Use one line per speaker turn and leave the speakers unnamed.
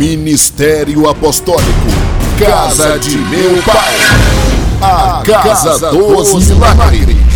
Ministério Apostólico, Casa de Meu Pai, a Casa dos Milagres.